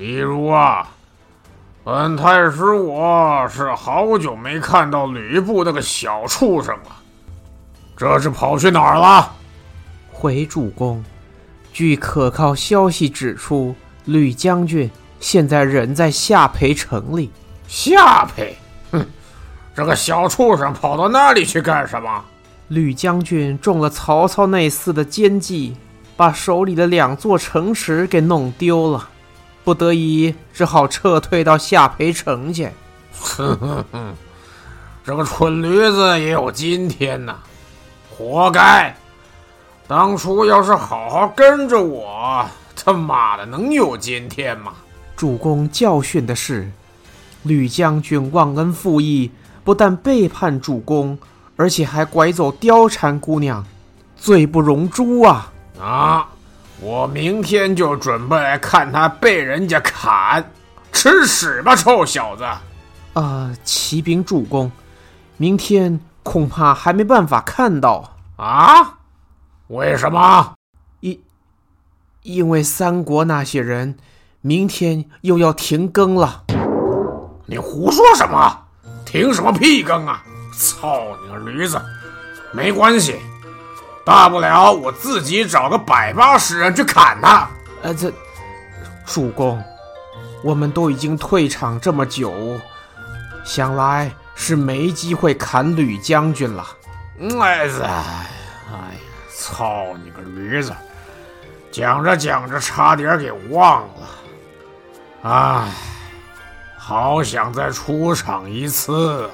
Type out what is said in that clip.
例如啊，本太师我是好久没看到吕布那个小畜生了，这是跑去哪儿了？回主公，据可靠消息指出，吕将军现在人在下邳城里。下邳？哼，这个小畜生跑到那里去干什么？吕将军中了曹操那厮的奸计，把手里的两座城池给弄丢了。不得已，只好撤退到下邳城去。哼哼哼，这个蠢驴子也有今天呐，活该！当初要是好好跟着我，他妈的能有今天吗？主公教训的是，吕将军忘恩负义，不但背叛主公，而且还拐走貂蝉姑娘，罪不容诛啊！啊！我明天就准备来看他被人家砍，吃屎吧，臭小子！啊、呃，启禀主公，明天恐怕还没办法看到啊？为什么？因因为三国那些人明天又要停更了。你胡说什么？停什么屁更啊！操你个驴子！没关系。大不了我自己找个百八十人去砍他。呃，这主公，我们都已经退场这么久，想来是没机会砍吕将军了。哎呀，哎呀，操你个驴子！讲着讲着，差点给忘了。哎，好想再出场一次啊！